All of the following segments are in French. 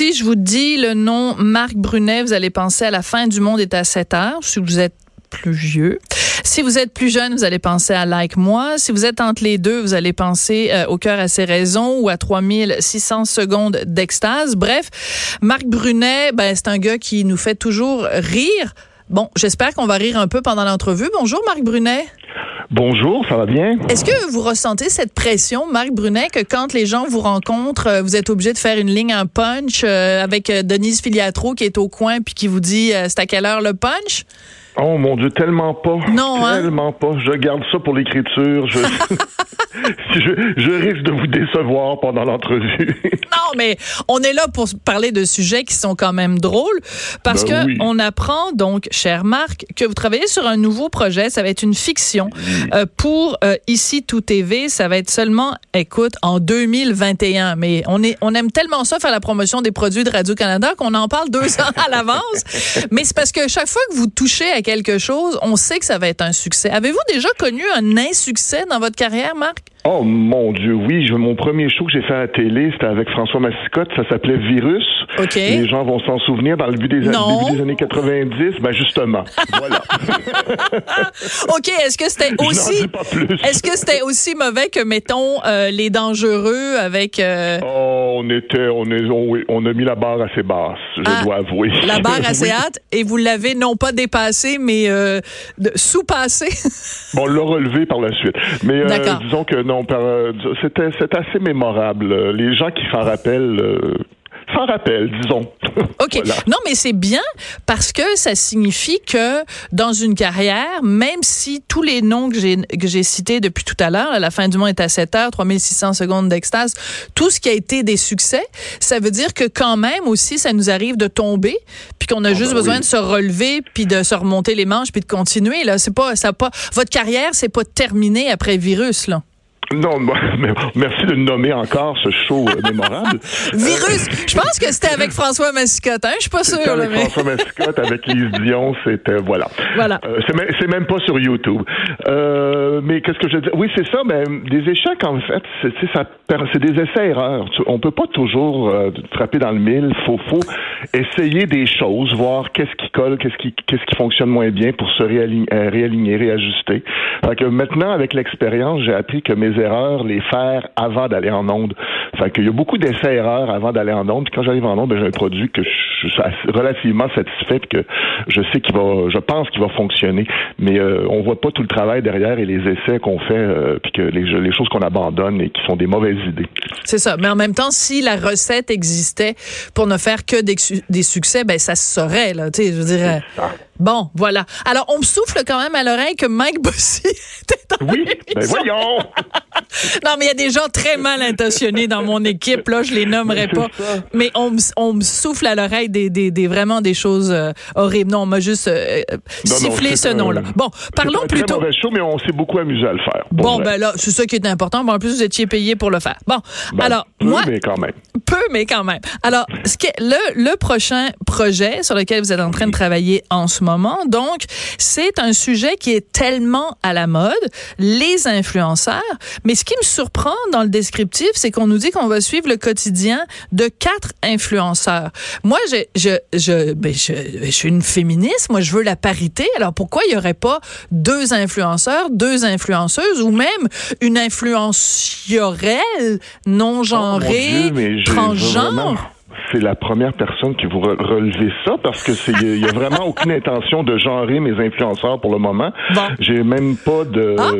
Si je vous dis le nom Marc Brunet, vous allez penser à la fin du monde est à 7 heures. Si vous êtes plus vieux. Si vous êtes plus jeune, vous allez penser à Like Moi. Si vous êtes entre les deux, vous allez penser euh, au cœur à ses raisons ou à 3600 secondes d'extase. Bref, Marc Brunet, ben, c'est un gars qui nous fait toujours rire. Bon, j'espère qu'on va rire un peu pendant l'entrevue. Bonjour Marc Brunet. Bonjour, ça va bien? Est-ce que vous ressentez cette pression, Marc Brunet, que quand les gens vous rencontrent, euh, vous êtes obligé de faire une ligne en punch euh, avec Denise Filiatro qui est au coin puis qui vous dit c'est à quelle heure le punch? Oh mon Dieu, tellement pas. Non, hein? Tellement pas. Je garde ça pour l'écriture. Je... je, risque de vous décevoir pendant l'entrevue. non, mais on est là pour parler de sujets qui sont quand même drôles parce ben que on apprend donc, cher Marc, que vous travaillez sur un nouveau projet. Ça va être une fiction euh, pour euh, ici tout TV. Ça va être seulement, écoute, en 2021. Mais on est, on aime tellement ça faire la promotion des produits de Radio Canada qu'on en parle deux ans à l'avance. mais c'est parce que chaque fois que vous touchez à quelque chose, on sait que ça va être un succès. Avez-vous déjà connu un insuccès dans votre carrière, Marc? Oh mon Dieu, oui. mon premier show que j'ai fait à la télé, c'était avec François Massicotte. Ça s'appelait Virus. OK. Les gens vont s'en souvenir dans le début des, début des années 90. Ben justement, voilà. OK. Est-ce que c'était aussi... Est-ce que c'était aussi mauvais que, mettons, euh, Les Dangereux avec... Euh, oh, on était... On, est, on, a mis la barre assez basse, je ah, dois avouer. La barre assez haute et vous l'avez non pas dépassée, mais euh, sous-passée. bon, on l'a relevé par la suite. Mais disons que non, euh, c'était assez mémorable. Les gens qui s'en rappellent euh, s'en rappellent, disons. OK. Non, mais c'est bien parce que ça signifie que dans une carrière, même si tous les noms que j'ai, cités depuis tout à l'heure, la fin du monde est à 7 heures, 3600 secondes d'extase, tout ce qui a été des succès, ça veut dire que quand même aussi, ça nous arrive de tomber, puis qu'on a ah, juste ben besoin de se relever, puis de se remonter les manches, puis de continuer. Là, c'est pas, ça pas, votre carrière, c'est pas terminé après virus, là. Non, merci de nommer encore ce show euh, mémorable. Virus, je pense que c'était avec François Massicotte, hein? Je suis pas sûr. Avec François Massicotte, avec Lise Dion, c'était voilà. Voilà. Euh, c'est, même, même pas sur YouTube. Euh, mais qu'est-ce que je dis Oui, c'est ça. Mais des échecs, en fait, c'est des essais-erreurs. On peut pas toujours euh, frapper dans le mille. Faut, faut essayer des choses, voir qu'est-ce qui colle, qu'est-ce qui, qu'est-ce qui fonctionne moins bien pour se réaligner, réaligner réajuster. Fait que maintenant, avec l'expérience, j'ai appris que mes erreurs, les faire avant d'aller en onde. Fait qu'il y a beaucoup d'essais-erreurs avant d'aller en onde. Puis quand j'arrive en onde, ben, j'ai un produit que je suis relativement satisfait que je sais qu'il va, je pense qu'il va fonctionner. Mais euh, on voit pas tout le travail derrière et les essais qu'on fait, euh, puis que les, les choses qu'on abandonne et qui sont des mauvaises idées. C'est ça. Mais en même temps, si la recette existait pour ne faire que des, des succès, ben ça se saurait là. Tu sais, je dirais. Bon, voilà. Alors, on me souffle quand même à l'oreille que Mike Bossy était Oui, ben voyons! non, mais il y a des gens très mal intentionnés dans mon équipe, là, je les nommerai pas. Mais on, on me souffle à l'oreille des, des, des, vraiment des choses euh, horribles. Non, on m'a juste euh, sifflé ce nom-là. Bon, parlons un plutôt. C'est mauvais show, mais on s'est beaucoup amusé à le faire. Bon, ben là, c'est ça qui est important. Bon, en plus, vous étiez payé pour le faire. Bon, ben, alors, peu, moi. mais quand même. Peu, mais quand même. Alors, ce que, le, le prochain projet sur lequel vous êtes en train de travailler en ce moment, donc, c'est un sujet qui est tellement à la mode, les influenceurs. Mais ce qui me surprend dans le descriptif, c'est qu'on nous dit qu'on va suivre le quotidien de quatre influenceurs. Moi, je, je, je, ben, je, je suis une féministe. Moi, je veux la parité. Alors, pourquoi il y aurait pas deux influenceurs, deux influenceuses ou même une influenciorelle non genrée, oh, transgenre? C'est la première personne qui vous relevez ça parce que c'est il y, a vraiment aucune intention de genrer mes influenceurs pour le moment. J'ai même pas de ah,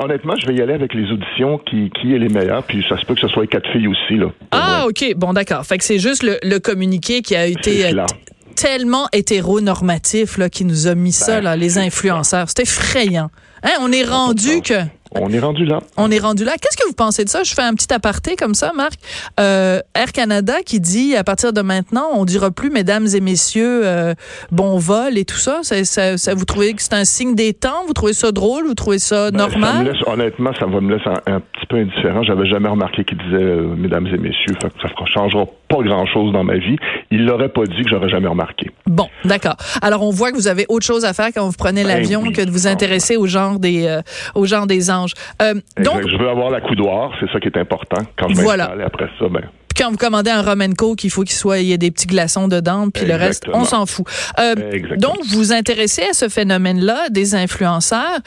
honnêtement, je vais y aller avec les auditions qui qui est les meilleures puis ça se peut que ce soit quatre filles aussi là. Ah OK, bon d'accord. Fait que c'est juste le, communiqué qui a été euh, tellement hétéronormatif là qui nous a mis ça ben, là les influenceurs. C'est effrayant. Hein, on est rendu que on est rendu là. On est rendu là. Qu'est-ce que vous pensez de ça? Je fais un petit aparté comme ça, Marc. Euh, Air Canada qui dit à partir de maintenant, on dira plus mesdames et messieurs, euh, bon vol et tout ça. Ça, ça. Vous trouvez que c'est un signe des temps? Vous trouvez ça drôle? Vous trouvez ça ben, normal? honnêtement, ça va me laisser un, petit peu indifférent. J'avais jamais remarqué qu'il disait euh, mesdames et messieurs. ça ne changera pas grand-chose dans ma vie. Il l'aurait pas dit que j'aurais jamais remarqué. Bon, d'accord. Alors, on voit que vous avez autre chose à faire quand vous prenez ben l'avion que de vous intéresser au genre des, au genre des anges. Euh, donc, je veux avoir la coudoir, c'est ça qui est important. Quand je voilà. après ça, ben, quand vous commandez un rum coke, il faut qu'il soit, il y ait des petits glaçons dedans, puis le reste, on s'en fout. Euh, donc, vous vous intéressez à ce phénomène-là des influenceurs.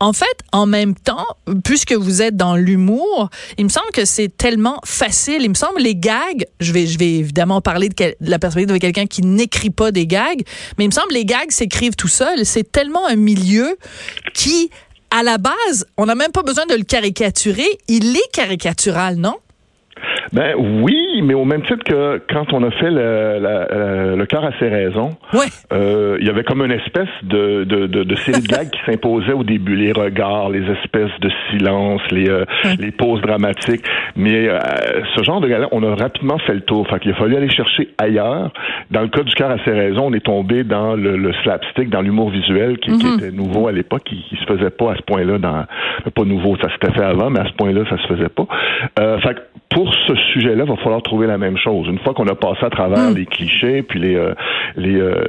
En fait, en même temps, puisque vous êtes dans l'humour, il me semble que c'est tellement facile. Il me semble les gags, je vais, je vais évidemment parler de, la perspective de quelqu'un qui n'écrit pas des gags, mais il me semble les gags s'écrivent tout seuls. C'est tellement un milieu qui à la base, on n'a même pas besoin de le caricaturer. Il est caricatural, non? Ben oui, mais au même titre que quand on a fait le, le, le cœur à ses raisons, ouais. euh, il y avait comme une espèce de, de, de, de série de gags qui s'imposait au début, les regards, les espèces de silence, les, euh, les pauses dramatiques. Mais euh, ce genre de gars on a rapidement fait le tour. Fait qu'il a fallu aller chercher ailleurs. Dans le cas du cœur à ses raisons, on est tombé dans le, le slapstick, dans l'humour visuel qui, qui, mhm. était nouveau à l'époque, qui, qui se faisait pas à ce point-là dans pas nouveau, ça s'était fait avant, mais à ce point-là, ça se faisait pas. Fait pour ce sujet-là, il va falloir trouver la même chose. Une fois qu'on a passé à travers hmm. les clichés, puis les, euh, euh,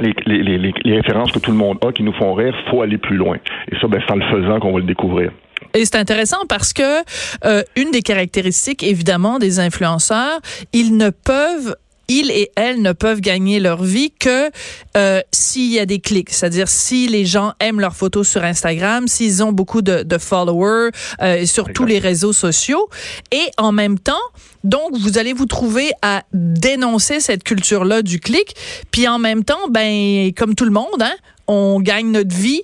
les, les, les, les, références que tout le monde a qui nous font rire, faut aller plus loin. Et ça, ben, c'est en le faisant qu'on va le découvrir. Et c'est intéressant parce que euh, une des caractéristiques, évidemment, des influenceurs, ils ne peuvent ils et elles ne peuvent gagner leur vie que euh, s'il y a des clics, c'est-à-dire si les gens aiment leurs photos sur Instagram, s'ils ont beaucoup de, de followers euh, sur tous les réseaux sociaux, et en même temps, donc vous allez vous trouver à dénoncer cette culture-là du clic, puis en même temps, ben comme tout le monde, hein, on gagne notre vie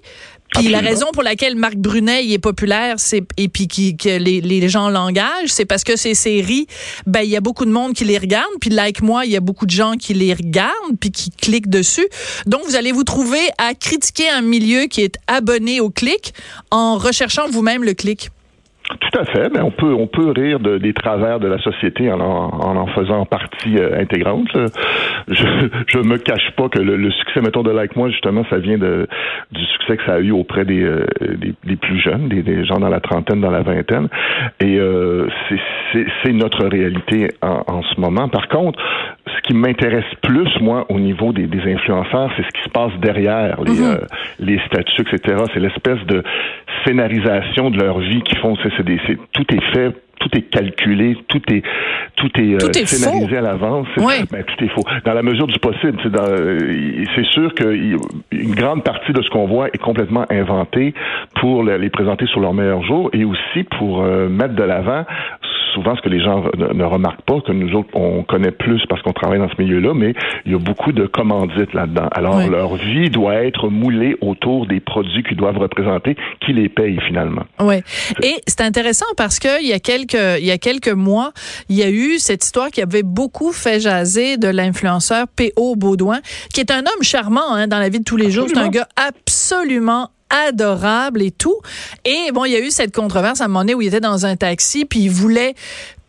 puis la raison pour laquelle Marc Brunet est populaire, c'est et puis qui, que les, les gens l'engagent, c'est parce que ces séries, ben il y a beaucoup de monde qui les regarde, puis like moi, il y a beaucoup de gens qui les regardent puis qui cliquent dessus. Donc vous allez vous trouver à critiquer un milieu qui est abonné au clic en recherchant vous-même le clic. Tout à fait. Mais on peut on peut rire de, des travers de la société en en, en, faisant partie euh, intégrante. Je je me cache pas que le, succès mettons de Like moi justement ça vient de du succès que ça a eu auprès des euh, des, plus jeunes, des, des, gens dans la trentaine, dans la vingtaine. Et euh, c'est notre réalité en, en, ce moment. Par contre, ce qui m'intéresse plus moi au niveau des, des influenceurs, c'est ce qui se passe derrière les mm-hmm. euh, les statuts, etc. C'est l'espèce de scénarisation de leur vie qui font. C'est, des, tout est fait tout est calculé, tout est tout est, euh, scénarisé à l'avance. Ben, tout est faux. Dans la mesure du possible, c'est, euh, c'est sûr qu'une grande partie de ce qu'on voit est complètement inventé pour les présenter sur leur meilleur jour et aussi pour euh, mettre de l'avant souvent ce que les gens ne, remarquent pas, que nous autres, on connaît plus parce qu'on travaille dans ce milieu-là, mais il y a beaucoup de commandites là-dedans. Alors, leur vie doit être moulée autour des produits qu'ils doivent représenter, qui les payent finalement. Oui. Et c'est intéressant parce que il y a quelques, il y a quelques mois, il y a eu cette histoire qui avait beaucoup fait jaser de l'influenceur P.O. Baudouin, qui est un homme charmant hein, dans la vie de tous les jours. C'est un gars absolument adorable et tout. Et bon, il y a eu cette controverse à un moment donné où il était dans un taxi, puis il voulait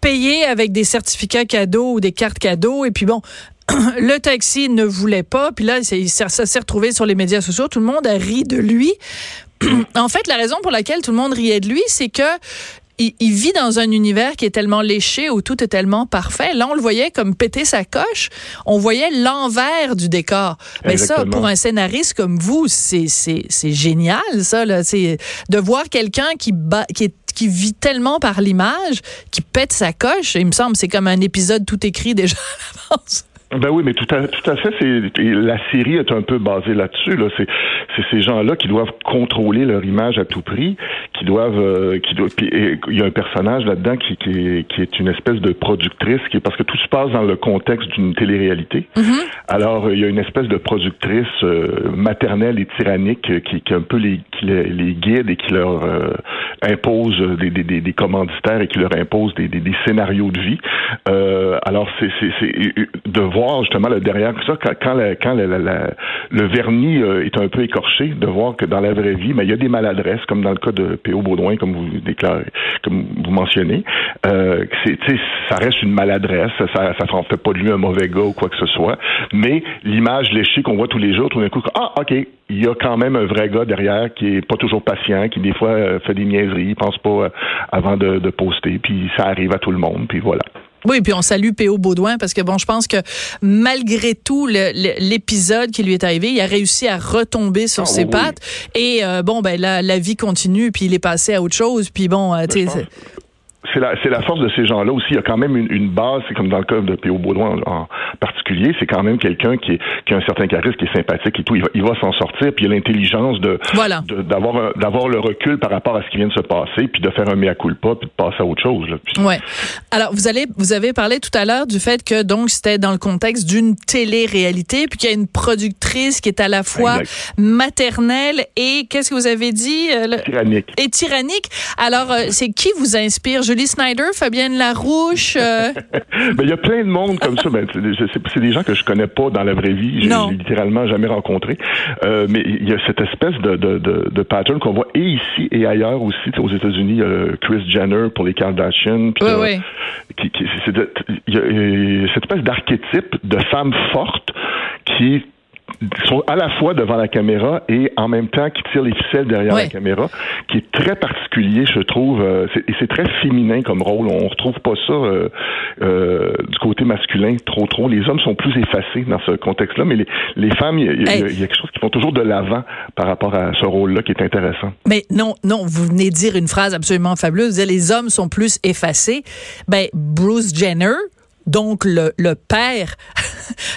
payer avec des certificats cadeaux ou des cartes cadeaux. Et puis bon, le taxi ne voulait pas. Puis là, ça s'est retrouvé sur les médias sociaux. Tout le monde a ri de lui. en fait, la raison pour laquelle tout le monde riait de lui, c'est que il, vit dans un univers qui est tellement léché où tout est tellement parfait. Là, on le voyait comme péter sa coche. On voyait l'envers du décor. Mais ça, pour un scénariste comme vous, c'est c'est génial, ça là. C'est de voir quelqu'un qui qui qui vit tellement par l'image, qui pète sa coche. Il me semble, c'est comme un épisode tout écrit déjà à l'avance. Ben oui, mais tout à, tout à fait. C'est la série est un peu basée là-dessus. Là. C'est, c'est ces gens-là qui doivent contrôler leur image à tout prix, qui doivent, euh, qui doivent. il y a un personnage là-dedans qui, qui, est, qui est une espèce de productrice, qui parce que tout se passe dans le contexte d'une télé-réalité. Mm-hmm. Alors il y a une espèce de productrice euh, maternelle et tyrannique qui, qui un peu les, qui les, guide et qui leur euh, impose des, des, des, commanditaires et qui leur impose des, des, scénarios de vie. alors c'est, c'est, c'est de voir justement le derrière ça quand, quand, le, vernis euh, est un peu écorché, de voir que dans la vraie vie, mais il y a des maladresses, comme dans le cas de P.O. Baudouin, comme vous déclarez, comme vous mentionnez. Euh, ça reste une maladresse, ça ne fait pas de lui un mauvais gars ou quoi que ce soit, mais l'image léchée qu'on voit tous les jours, tout d'un coup, ah, OK, il y a quand même un vrai gars derrière qui est pas toujours patient, qui des fois euh, fait des niaiseries, pense pas euh, avant de poster, puis ça arrive à tout le monde, puis voilà. Oui, puis on salue P.O. Baudouin parce que bon, je pense que malgré tout l'épisode qui lui est arrivé, il a réussi à retomber sur ah, ses pattes et euh, bon ben la, la vie continue puis il est passé à autre chose puis bon, euh, tu sais c'est la, c'est la force de ces gens-là aussi. Il y a quand même une, une base, c'est comme dans le cas de P.O. Baudouin en, particulier, c'est quand même quelqu'un qui, est, qui a un certain charisme, qui est sympathique et tout. Il va, il va s'en sortir, puis il a l'intelligence de, voilà. d'avoir, d'avoir le recul par rapport à ce qui vient de se passer, puis de faire un mea culpa, puis de passer à autre chose. Là. Ouais. Alors, vous allez, vous avez parlé tout à l'heure du fait que donc c'était dans le contexte d'une télé-réalité, puis qu'il y a une productrice qui est à la fois maternelle et qu'est-ce que vous avez dit? Euh, tyrannique. Et tyrannique. Alors, euh, c'est qui vous inspire? Julie Snyder, Fabienne Larouche? Euh? ben, il y a plein de monde comme ça. Ben, c'est des gens que je connais pas dans la vraie vie. Je l'ai littéralement jamais rencontré. Euh, mais il y a cette espèce de, de, de, de pattern qu'on voit et ici et ailleurs aussi. Aux États-Unis, Chris Jenner pour les Kardashians. oui, oui. Qui, qui, il y a cette espèce d'archétype de femme forte qui sont à la fois devant la caméra et en même temps qui tirent les ficelles derrière la caméra, qui est très particulier, je trouve. Euh, et c'est très féminin comme rôle. On retrouve pas ça euh, euh, du côté masculin trop trop. Les hommes sont plus effacés dans ce contexte-là, mais les, les femmes, il y, y, a quelque chose qui font toujours de l'avant par rapport à ce rôle-là qui est intéressant. Mais non, non, vous venez de dire une phrase absolument fabuleuse. les hommes sont plus effacés. Ben Bruce Jenner, donc le, le père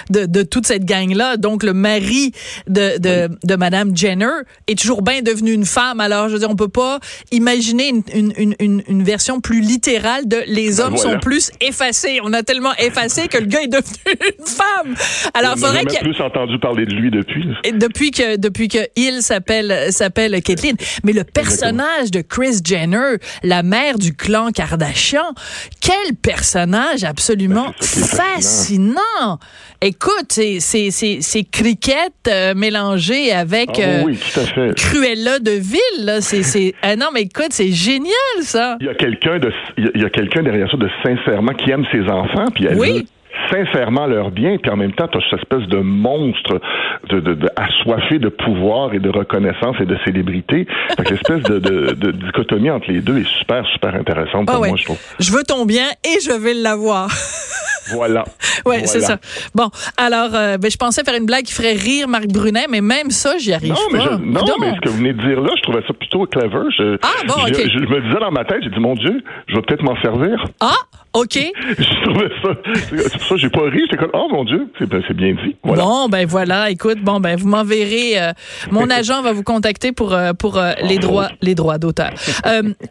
de, de toute cette gang-là, donc le mari de, de, de Madame Jenner, est toujours bien devenu une femme. Alors, je veux dire, on peut pas imaginer une, une, une, une version plus littérale de les ben hommes sont plus effacés. On a tellement effacé que le gars est devenu une femme. Alors, faudrait que... plus entendu parler de lui depuis. Depuis que, depuis que il s'appelle, s'appelle Caitlyn. Mais le personnage de Chris Jenner, la mère du clan Kardashian, quel personnage absolument ben, fascinant. Écoute, c'est c'est cricket euh, mélangé avec ah euh, oui, tout à fait. Cruella de ville. C'est ah non mais écoute, c'est génial ça. Il y a quelqu'un de il y a quelqu'un derrière ça de sincèrement qui aime ses enfants puis elle oui sincèrement leur bien, puis en même temps, tu as cette espèce de monstre de, de, de, assoiffé de pouvoir et de reconnaissance et de célébrité. L'espèce de, de, dichotomie entre les deux est super, super intéressante pour ah moi, je trouve. Je veux ton bien et je vais l'avoir. Voilà. Oui, c'est ça. Bon, alors, euh, ben, je pensais faire une blague qui ferait rire Marc Brunet, mais même ça, j'y arrive non, pas. Mais non, mais ce que vous venez de dire là, je trouvais ça plutôt clever. Je, ah, bon, OK. Je, je, me disais dans ma tête, j'ai dit, mon Dieu, je vais peut-être m'en servir. Ah, OK. je trouvais ça. C'est pour ça que j'ai pas ri. J'étais comme, oh mon Dieu, c'est ben, bien dit. Voilà. Bon, ben voilà. Écoute, bon, ben vous m'enverrez. Euh, mon agent va vous contacter pour, euh, pour euh, les droits, les droits d'auteur.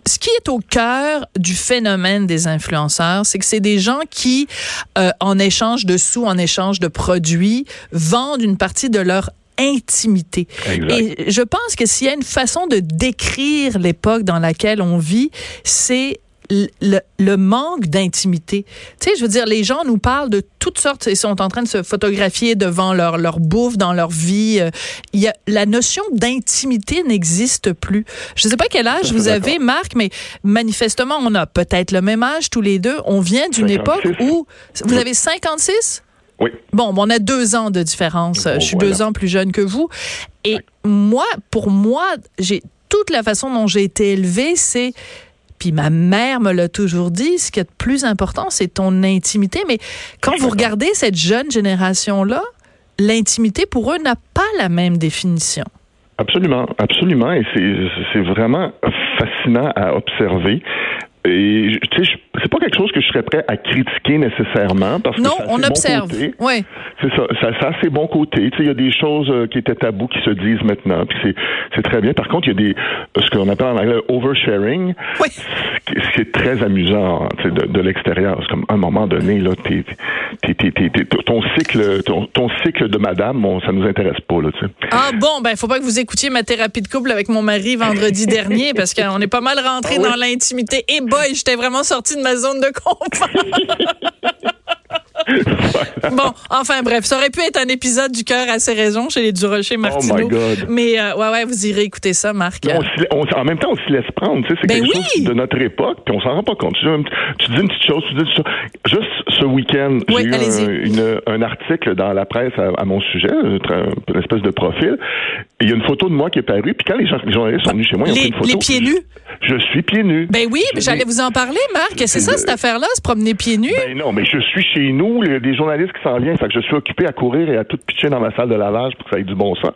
ce qui est au cœur du phénomène des influenceurs, c'est que c'est des gens qui, en échange de sous, en échange de produits, vendent une partie de leur intimité. Exact. Et je pense que s'il y a une façon de décrire l'époque dans laquelle on vit, c'est le, le, manque d'intimité. Tu sais, je veux dire, les gens nous parlent de toutes sortes, ils sont en train de se photographier devant leur, leur bouffe, dans leur vie. Euh, il y a, la notion d'intimité n'existe plus. Je ne sais pas quel âge vous avez, Marc, mais manifestement, on a peut-être le même âge tous les deux. On vient d'une époque où vous avez 56? Oui. Bon, on a deux ans de différence. je suis deux ans plus jeune que vous. Et moi, pour moi, j'ai toute la façon dont j'ai été élevée, c'est puis ma mère me l'a toujours dit, ce qui est le plus important, c'est ton intimité. Mais quand vous regardez cette jeune génération-là, l'intimité pour eux n'a pas la même définition. Absolument, absolument. Et c'est vraiment fascinant à observer. Et tu sais, c'est pas quelque chose que je serais prêt à critiquer nécessairement parce que non, on observe. oui. C'est ça, ça, ça a ses bons côtés. Tu sais, il y a des choses euh, qui étaient tabous qui se disent maintenant, puis c'est c'est très bien. Par contre, il y a des ce qu'on appelle en anglais oversharing, oui. ce qui est très amusant tu sais, de, de l'extérieur. C'est comme à un moment donné là, t'es, t'es, t'es, t'es, ton cycle, ton, ton, cycle de madame, bon, ça nous intéresse pas là. Tu sais. Ah bon, ben faut pas que vous écoutiez ma thérapie de couple avec mon mari vendredi dernier parce qu'on est pas mal rentré ah dans l'intimité et boy, j'étais vraiment sortie de ma zone de confort. Bon, enfin bref, ça aurait pu être un épisode du cœur à ses raisons chez les Durocher Martineau. Oh my God. Mais euh, ouais, ouais, vous irez écouter ça, Marc. en même temps, on se laisse prendre. Tu sais, c'est ben quelque oui. chose de notre époque, puis on s'en rend pas compte. Tu, tu, dis une petite chose, tu dis ça. Juste ce week-end, oui, j'ai eu un, une, un, article dans la presse à, à mon sujet, une espèce de profil. Il y a une photo de moi qui est parue. Puis quand les, gens, les journalistes sont venus chez moi, ils ont pris une photo. Les pieds nus? Je, suis pieds nus. Ben oui, j'allais vous en parler, Marc. C'est ça, cette affaire-là, se promener pieds nus? Ben non, mais je suis chez nous, les, des journalistes qui s'en viennent, fait que je suis occupé à courir et à tout pitcher dans ma salle de lavage pour que ça ait du bon sens.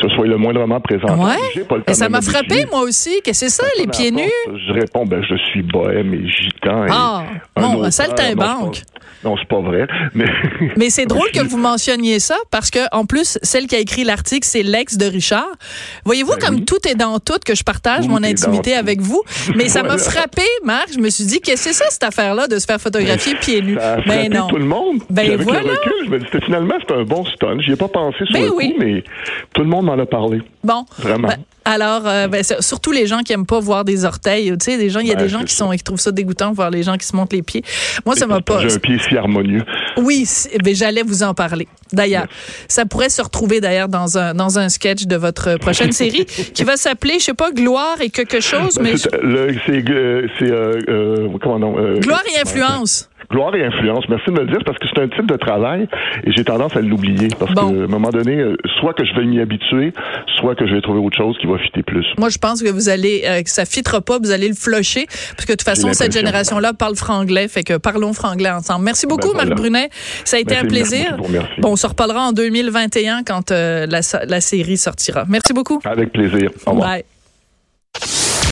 Que ce soit le moindrement présent. Ouais. et ça m'a frappé, moi aussi, que c'est ça, les pieds nus? Je réponds, ben, je suis bohème et gitan. Ah, bon, un saltimbanque. Non, c'est pas vrai. Mais, mais c'est drôle que vous mentionniez ça parce que, en plus, celle qui a écrit l'article, c'est l'ex de Richard. Voyez-vous ben comme tout est dans tout que je partage mon intimité avec vous. Mais ça m'a frappé, Marc. Je me suis dit, qu'est-ce que c'est ça, cette affaire-là, de se faire photographier pieds nus? Ça mais ben non. tout le monde. Ben avec voilà. le recul, je me disais, finalement, c'est un bon stun. J'y ai pas pensé sur Ben le oui. coup, mais tout le monde m'en a parlé. Bon. Vraiment. Ben, alors, euh, ben, surtout les gens qui aiment pas voir des orteils. Tu sais, des gens, il y a Ben, des gens qui sont, qui trouvent ça dégoûtant de voir les gens qui se montent les pieds. Moi, ça m'a pas. J'ai un pied si harmonieux. Oui, c'est- ben, j'allais vous en parler. D'ailleurs, ça pourrait se retrouver d'ailleurs dans un dans un sketch de votre prochaine série qui va s'appeler, je sais pas, Gloire et quelque chose, mais C'est euh, c'est, euh, euh, comment non, euh, Gloire et influence. Gloire et influence. Merci de me le dire parce que c'est un type de travail et j'ai tendance à l'oublier parce Bon. qu'à un moment donné, euh, soit que je vais m'y habituer, soit que je vais trouver autre chose qui va fitter plus. Moi, je pense que vous allez, euh, que ça fitera pas, vous allez le flusher, parce que de toute façon, cette génération-là parle franglais, fait que parlons franglais ensemble. Merci beaucoup, Ben voilà. Marc Brunet. Ça a été Ben, un plaisir. merci. Bon, on se reparlera en 2021 quand euh, la, la série sortira. Merci beaucoup. Avec plaisir. Au revoir. Bye.